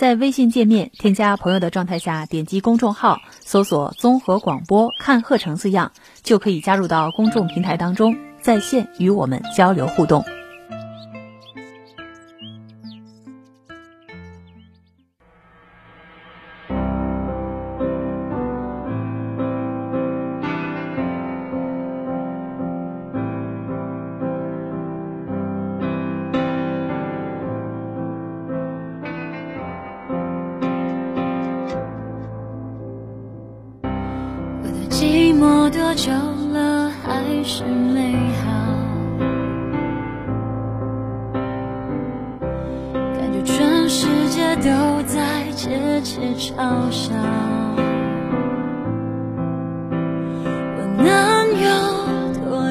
在微信界面添加朋友的状态下，点击公众号，搜索综合广播看鹤城字样，就可以加入到公众平台当中，在线与我们交流互动。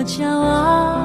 骄傲？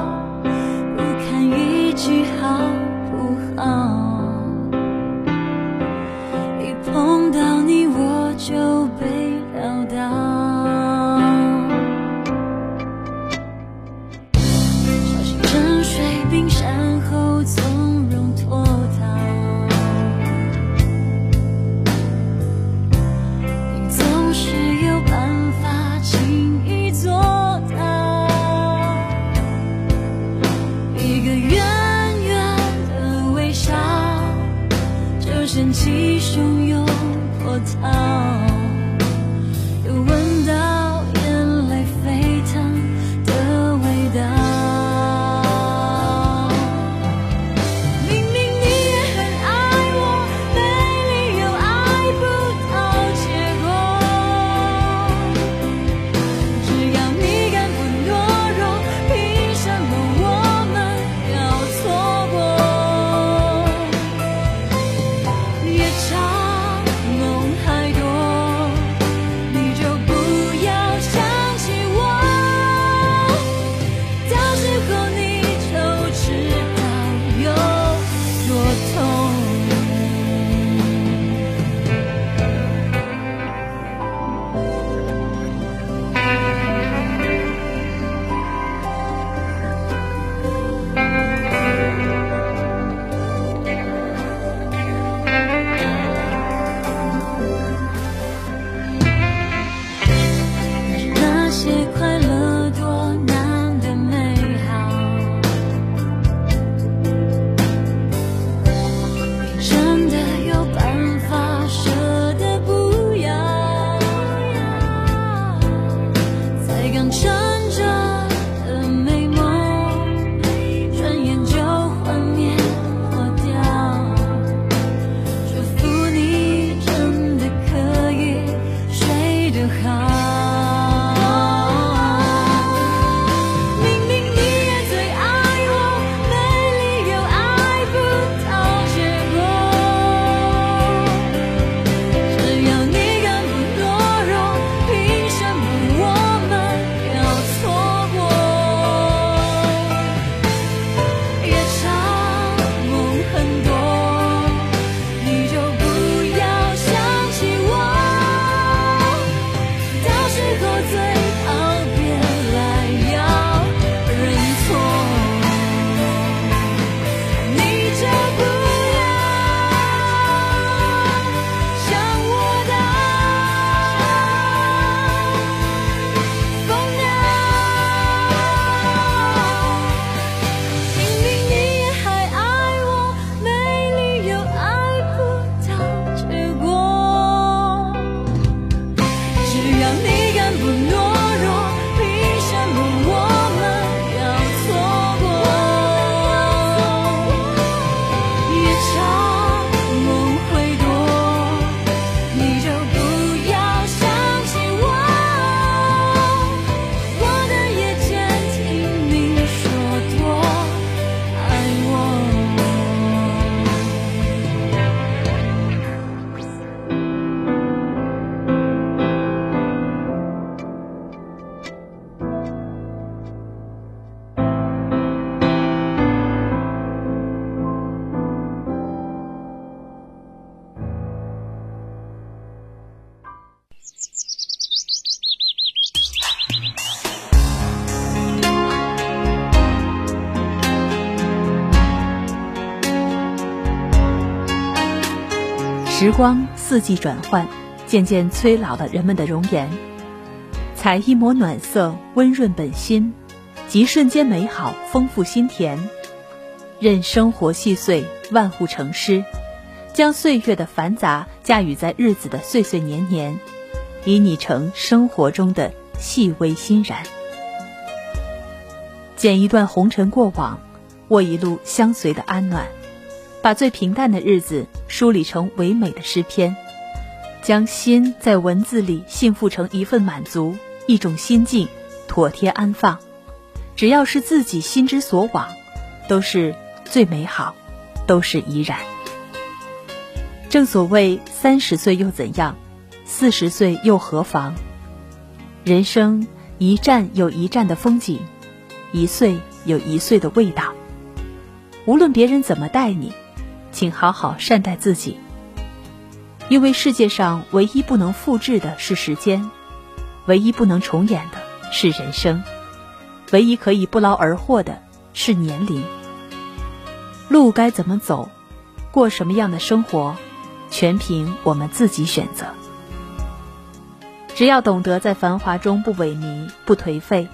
光四季转换，渐渐催老了人们的容颜。采一抹暖色，温润本心，即瞬间美好，丰富心田。任生活细碎，万物成诗，将岁月的繁杂驾驭在日子的岁岁年年，以你成生活中的细微欣然。剪一段红尘过往，握一路相随的安暖，把最平淡的日子梳理成唯美的诗篇，将心在文字里幸福成一份满足，一种心境，妥帖安放。只要是自己心之所往，都是最美好，都是怡然。正所谓三十岁又怎样，四十岁又何妨？人生一站有一站的风景。一岁有一岁的味道。无论别人怎么待你，请好好善待自己。因为世界上唯一不能复制的是时间，唯一不能重演的是人生，唯一可以不劳而获的是年龄。路该怎么走，过什么样的生活，全凭我们自己选择。只要懂得在繁华中不萎靡、不颓废。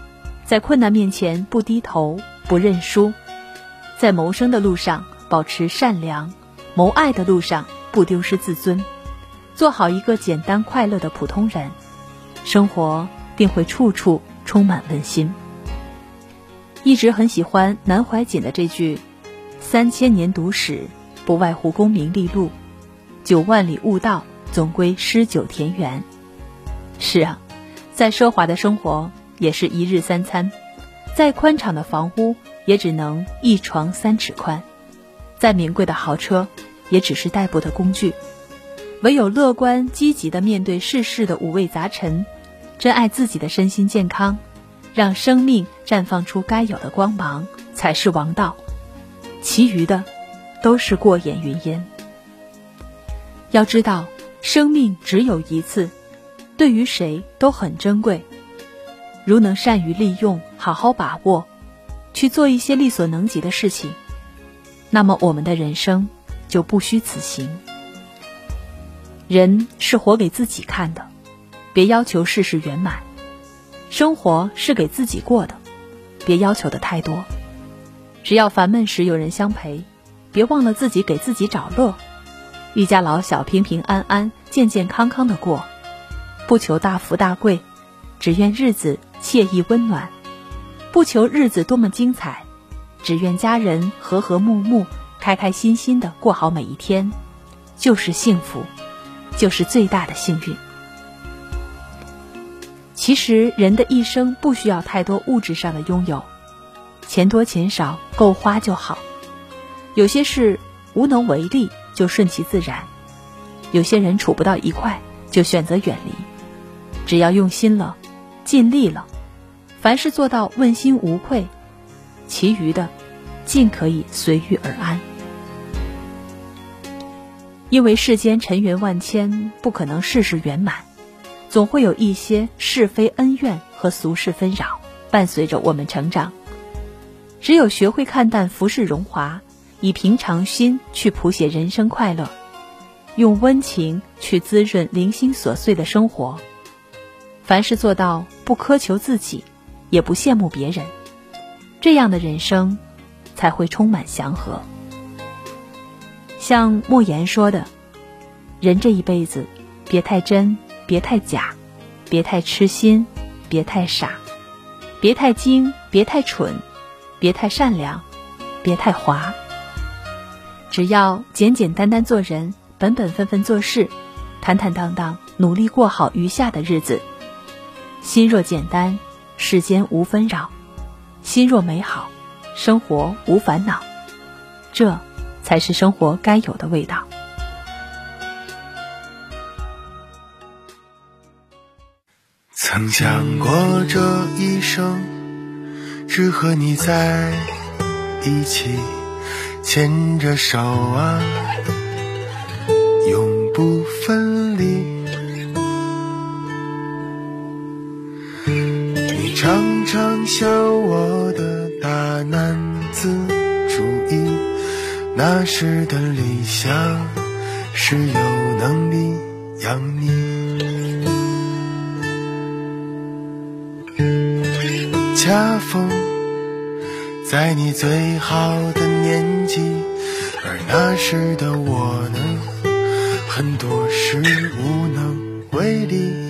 在困难面前不低头不认输，在谋生的路上保持善良，谋爱的路上不丢失自尊，做好一个简单快乐的普通人，生活定会处处充满温馨。一直很喜欢南怀瑾的这句：“三千年读史，不外乎功名利禄；九万里悟道，总归诗酒田园。”是啊，在奢华的生活。也是一日三餐，再宽敞的房屋也只能一床三尺宽，再名贵的豪车也只是代步的工具。唯有乐观积极的面对世事的五味杂陈，珍爱自己的身心健康，让生命绽放出该有的光芒，才是王道。其余的都是过眼云烟。要知道，生命只有一次，对于谁都很珍贵。如能善于利用，好好把握，去做一些力所能及的事情，那么我们的人生就不虚此行。人是活给自己看的，别要求事事圆满；生活是给自己过的，别要求的太多。只要烦闷时有人相陪，别忘了自己给自己找乐。一家老小平平安安、健健康康的过，不求大富大贵，只愿日子。惬意温暖，不求日子多么精彩，只愿家人和和睦睦、开开心心的过好每一天，就是幸福，就是最大的幸运。其实人的一生不需要太多物质上的拥有，钱多钱少够花就好。有些事无能为力，就顺其自然；有些人处不到一块，就选择远离。只要用心了。尽力了，凡事做到问心无愧，其余的尽可以随遇而安。因为世间尘缘万千，不可能事事圆满，总会有一些是非恩怨和俗事纷扰伴随着我们成长。只有学会看淡浮世荣华，以平常心去谱写人生快乐，用温情去滋润零星琐碎的生活。凡事做到不苛求自己，也不羡慕别人，这样的人生才会充满祥和。像莫言说的：“人这一辈子，别太真，别太假，别太痴心，别太傻，别太精，别太蠢，别太善良，别太滑。只要简简单单做人，本本分分做事，坦坦荡荡努力过好余下的日子。”心若简单，世间无纷扰；心若美好，生活无烦恼。这才是生活该有的味道。曾想过这一生只和你在一起，牵着手啊，永不分离。常笑我的大男子主义，那时的理想是有能力养你。恰逢在你最好的年纪，而那时的我呢，很多事无能为力。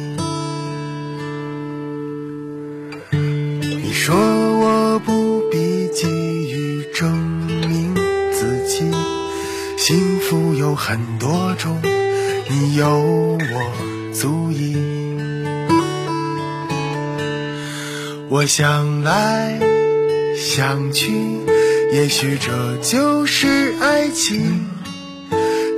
说我不必急于证明自己，幸福有很多种，你有我足矣。我想来想去，也许这就是爱情。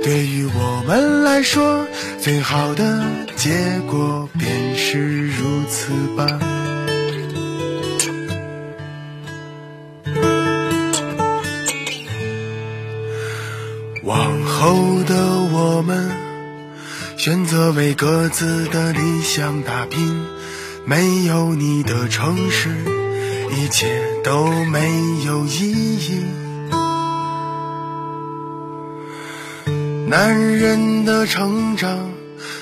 对于我们来说，最好的结果便是如此吧。为各自的理想打拼。没有你的城市，一切都没有意义。男人的成长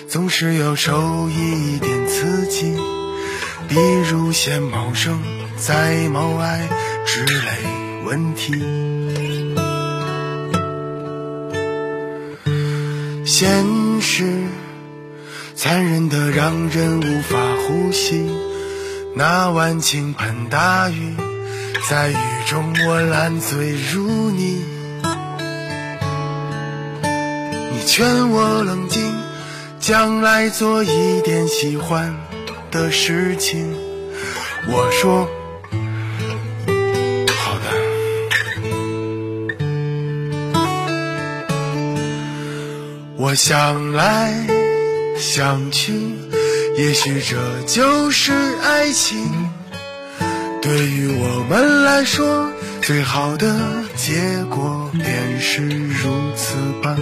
总是要受一点刺激，比如先谋生再谋爱之类问题。现实。残忍的让人无法呼吸，那晚倾盆大雨，在雨中我烂醉如泥。你劝我冷静，将来做一点喜欢的事情。我说好的，我想来。想去，也许这就是爱情。对于我们来说，最好的结果便是如此吧。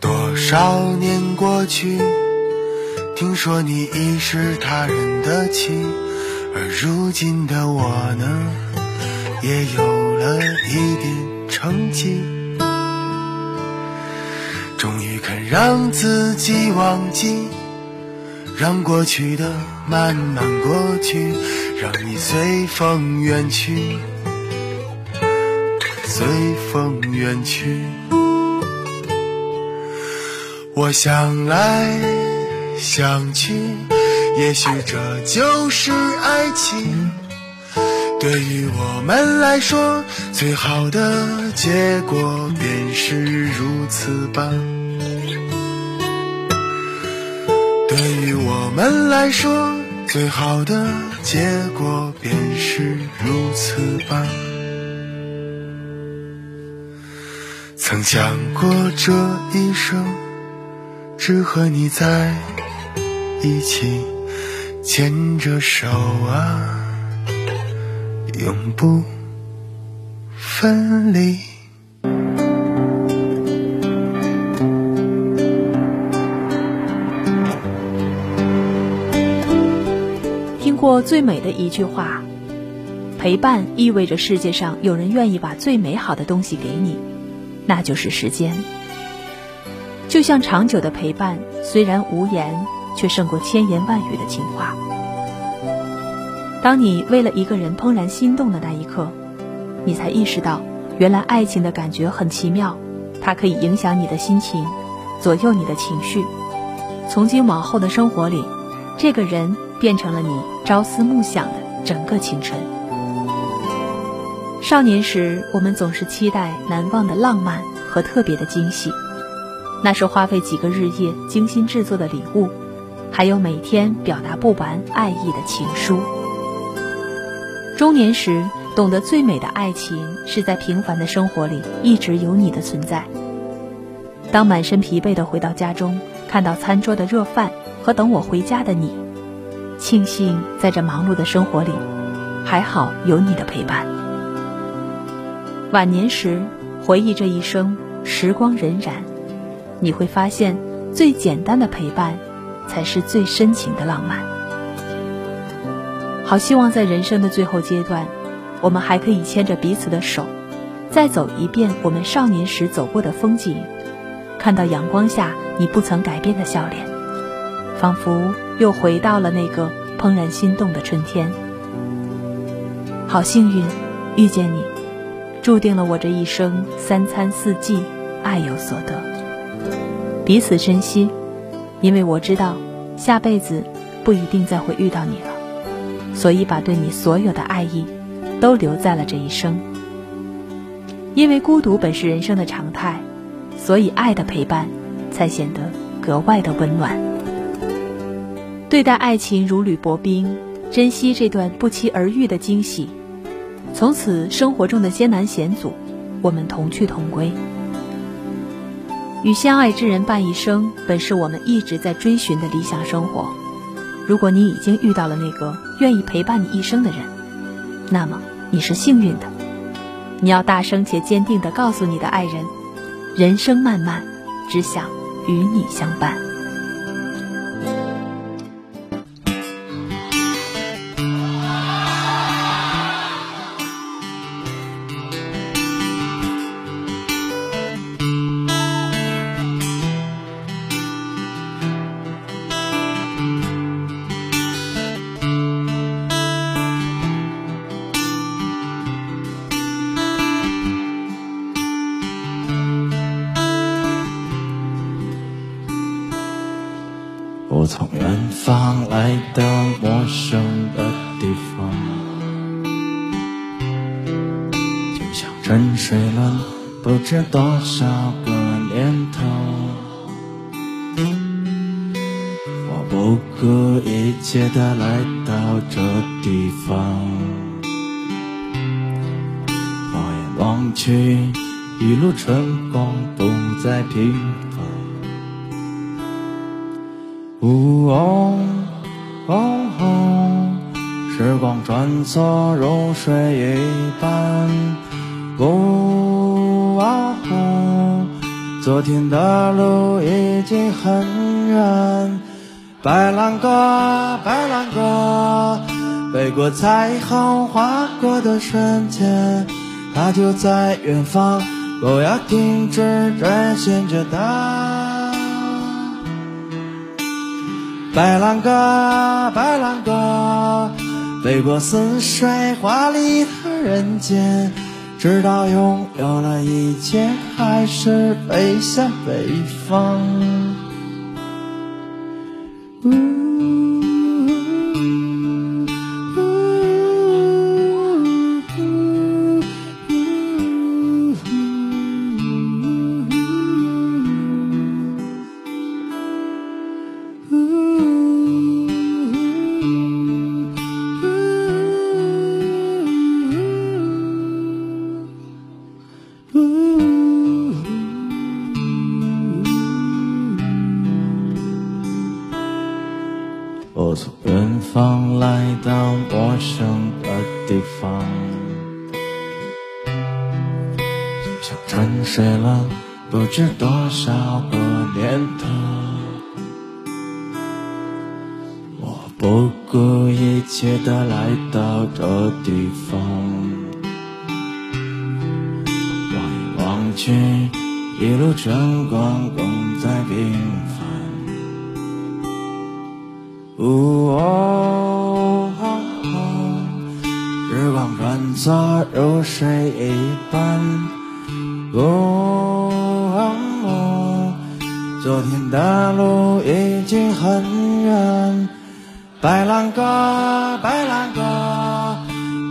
多少年过去。听说你已是他人的妻，而如今的我呢，也有了一点成绩，终于肯让自己忘记，让过去的慢慢过去，让你随风远去，随风远去。我想来。想起，也许这就是爱情。对于我们来说，最好的结果便是如此吧。对于我们来说，最好的结果便是如此吧。曾想过这一生，只和你在。一起牵着手啊，永不分离。听过最美的一句话：陪伴意味着世界上有人愿意把最美好的东西给你，那就是时间。就像长久的陪伴，虽然无言。却胜过千言万语的情话。当你为了一个人怦然心动的那一刻，你才意识到，原来爱情的感觉很奇妙，它可以影响你的心情，左右你的情绪。从今往后的生活里，这个人变成了你朝思暮想的整个青春。少年时，我们总是期待难忘的浪漫和特别的惊喜，那是花费几个日夜精心制作的礼物。还有每天表达不完爱意的情书。中年时，懂得最美的爱情是在平凡的生活里一直有你的存在。当满身疲惫的回到家中，看到餐桌的热饭和等我回家的你，庆幸在这忙碌的生活里，还好有你的陪伴。晚年时，回忆这一生，时光荏苒，你会发现，最简单的陪伴，才是最深情的浪漫。好希望在人生的最后阶段，我们还可以牵着彼此的手，再走一遍我们少年时走过的风景，看到阳光下你不曾改变的笑脸，仿佛又回到了那个怦然心动的春天。好幸运，遇见你，注定了我这一生三餐四季，爱有所得。彼此珍惜，因为我知道，下辈子不一定再会遇到你了。所以，把对你所有的爱意，都留在了这一生。因为孤独本是人生的常态，所以爱的陪伴，才显得格外的温暖。对待爱情如履薄冰，珍惜这段不期而遇的惊喜。从此，生活中的艰难险阻，我们同去同归。与相爱之人伴一生，本是我们一直在追寻的理想生活。如果你已经遇到了那个愿意陪伴你一生的人，那么你是幸运的。你要大声且坚定地告诉你的爱人：人生漫漫，只想与你相伴。我从远方来到陌生的地方，就像沉睡了不知多少个年头。我不顾一切的来到这地方，放眼望去，一路春光不再平呜。哦哦，时光穿梭如水一般。哦，昨天的路已经很远。白兰鸽，白兰鸽，飞过彩虹，划过的瞬间，它就在远方。不要停止追寻着它。白兰鸽，白兰鸽，飞过似水华丽的人间，直到拥有了一切，还是飞向北方。陌生的地方，像沉睡了不知多少个年头，我不顾一切的来到这地方，望一望去，一路春光共在平凡。哦，时光穿梭如水一般。哦。昨天的路已经很远，白兰鸽，白兰鸽，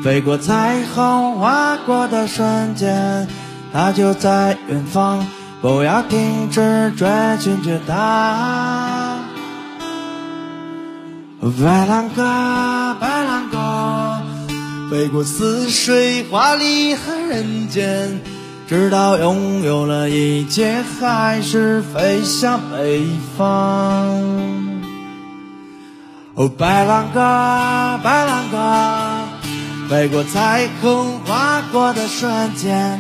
飞过彩虹，划过的瞬间，它就在远方，不要停止追寻着它。白兰鸽，白，飞过似水华丽和人间。直到拥有了一切，还是飞向北方。哦，白兰鸽，白兰鸽，飞过彩虹，划过的瞬间，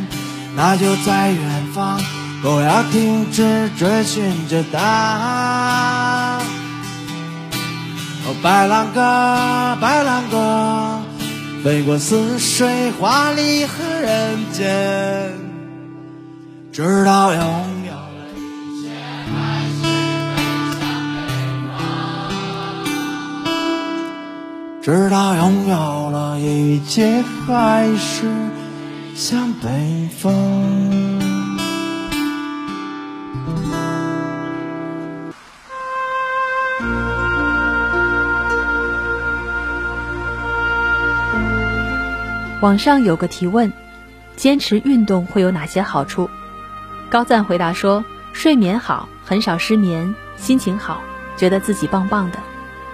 那就在远方。不要停止追寻着答案。哦，白兰鸽，白兰鸽，飞过似水、华丽和人间，直到拥有了一切，还是直到拥有了一切，还是向北方。网上有个提问：坚持运动会有哪些好处？高赞回答说：睡眠好，很少失眠；心情好，觉得自己棒棒的；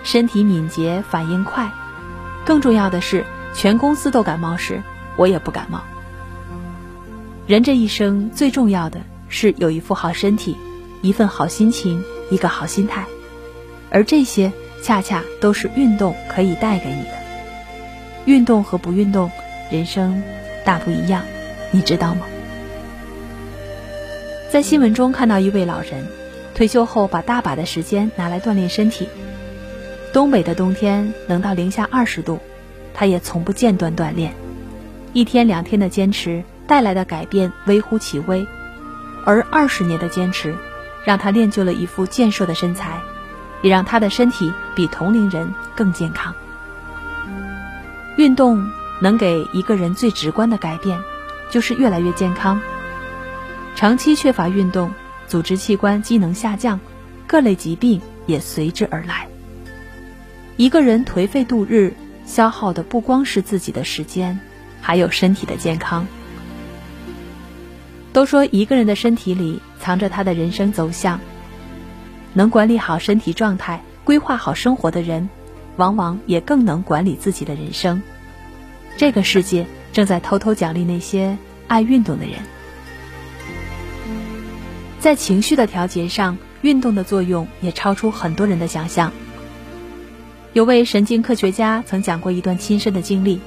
身体敏捷，反应快。更重要的是，全公司都感冒时，我也不感冒。人这一生最重要的是有一副好身体，一份好心情，一个好心态，而这些恰恰都是运动可以带给你的。运动和不运动。人生大不一样，你知道吗？在新闻中看到一位老人，退休后把大把的时间拿来锻炼身体。东北的冬天能到零下二十度，他也从不间断锻炼。一天两天的坚持带来的改变微乎其微，而二十年的坚持，让他练就了一副健硕的身材，也让他的身体比同龄人更健康。运动。能给一个人最直观的改变，就是越来越健康。长期缺乏运动，组织器官机能下降，各类疾病也随之而来。一个人颓废度日，消耗的不光是自己的时间，还有身体的健康。都说一个人的身体里藏着他的人生走向。能管理好身体状态、规划好生活的人，往往也更能管理自己的人生。这个世界正在偷偷奖励那些爱运动的人。在情绪的调节上，运动的作用也超出很多人的想象。有位神经科学家曾讲过一段亲身的经历。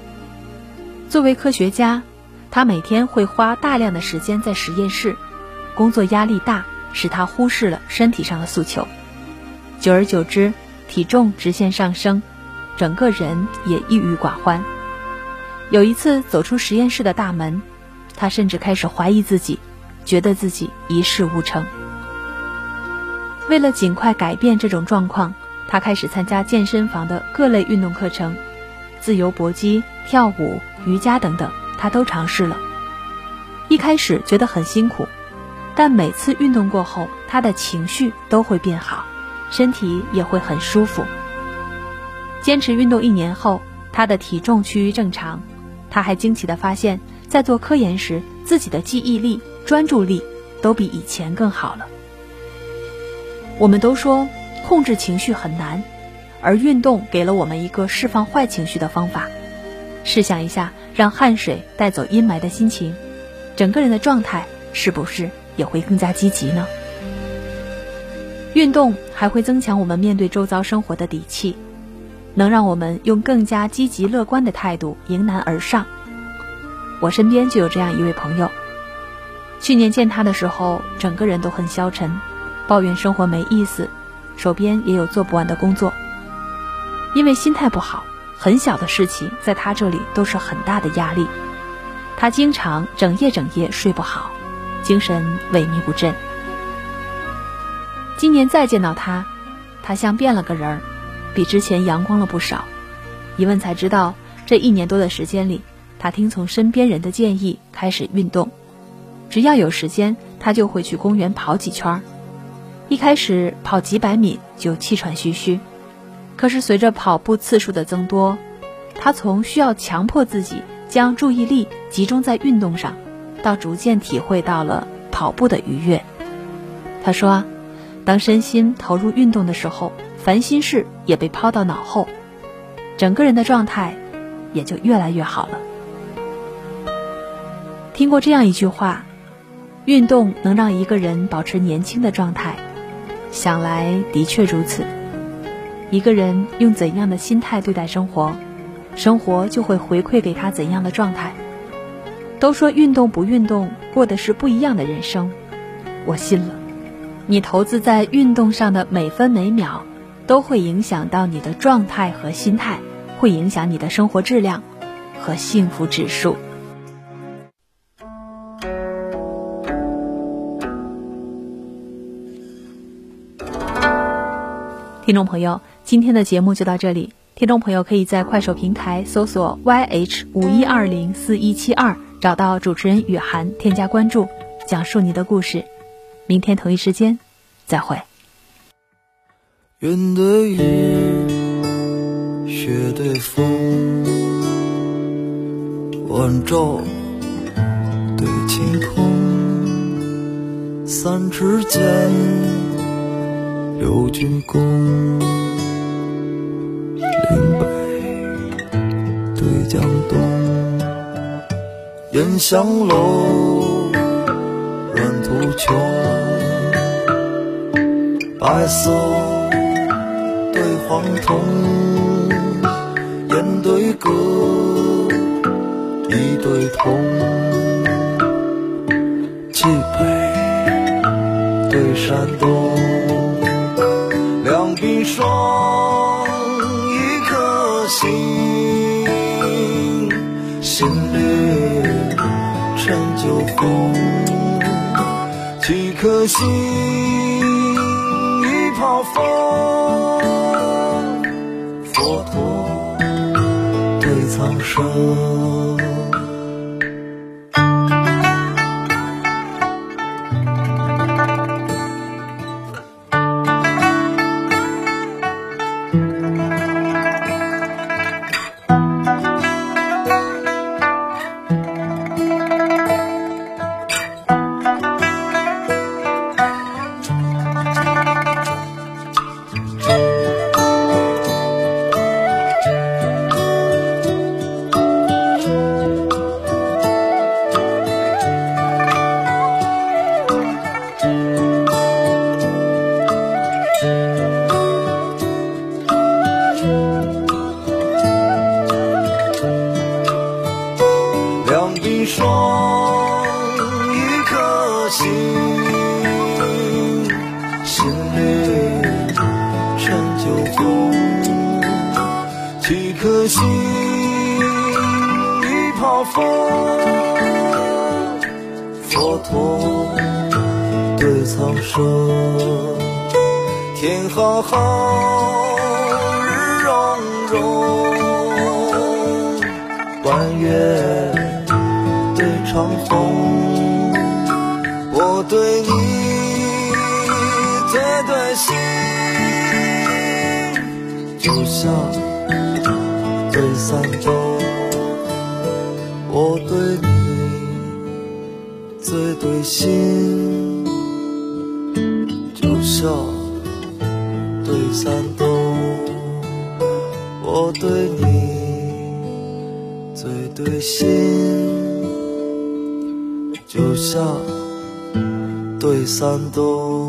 作为科学家，他每天会花大量的时间在实验室，工作压力大，使他忽视了身体上的诉求。久而久之，体重直线上升，整个人也抑郁寡欢。有一次走出实验室的大门，他甚至开始怀疑自己，觉得自己一事无成。为了尽快改变这种状况，他开始参加健身房的各类运动课程，自由搏击、跳舞、瑜伽等等，他都尝试了。一开始觉得很辛苦，但每次运动过后，他的情绪都会变好，身体也会很舒服。坚持运动一年后，他的体重趋于正常。他还惊奇地发现，在做科研时，自己的记忆力、专注力都比以前更好了。我们都说控制情绪很难，而运动给了我们一个释放坏情绪的方法。试想一下，让汗水带走阴霾的心情，整个人的状态是不是也会更加积极呢？运动还会增强我们面对周遭生活的底气。能让我们用更加积极乐观的态度迎难而上。我身边就有这样一位朋友，去年见他的时候，整个人都很消沉，抱怨生活没意思，手边也有做不完的工作。因为心态不好，很小的事情在他这里都是很大的压力，他经常整夜整夜睡不好，精神萎靡不振。今年再见到他，他像变了个人儿。比之前阳光了不少，一问才知道，这一年多的时间里，他听从身边人的建议开始运动，只要有时间，他就会去公园跑几圈儿。一开始跑几百米就气喘吁吁，可是随着跑步次数的增多，他从需要强迫自己将注意力集中在运动上，到逐渐体会到了跑步的愉悦。他说，当身心投入运动的时候。烦心事也被抛到脑后，整个人的状态也就越来越好了。听过这样一句话：运动能让一个人保持年轻的状态。想来的确如此。一个人用怎样的心态对待生活，生活就会回馈给他怎样的状态。都说运动不运动，过的是不一样的人生。我信了。你投资在运动上的每分每秒，都会影响到你的状态和心态，会影响你的生活质量和幸福指数。听众朋友，今天的节目就到这里。听众朋友可以在快手平台搜索 YH 五一二零四一七二，找到主持人雨涵，添加关注，讲述你的故事。明天同一时间，再会。云对雨，雪对风，晚照对晴空，三尺剑，六钧弓。岭北对江东，烟香楼，软土穷，白色黄铜，烟对歌，一对铜，蓟北对山东，两鬓霜。一颗心，心绿成就红，几颗心，我对你最对心，就像。对三冬，我对你最对心，就像对三冬，我对你最对心，就像对三冬。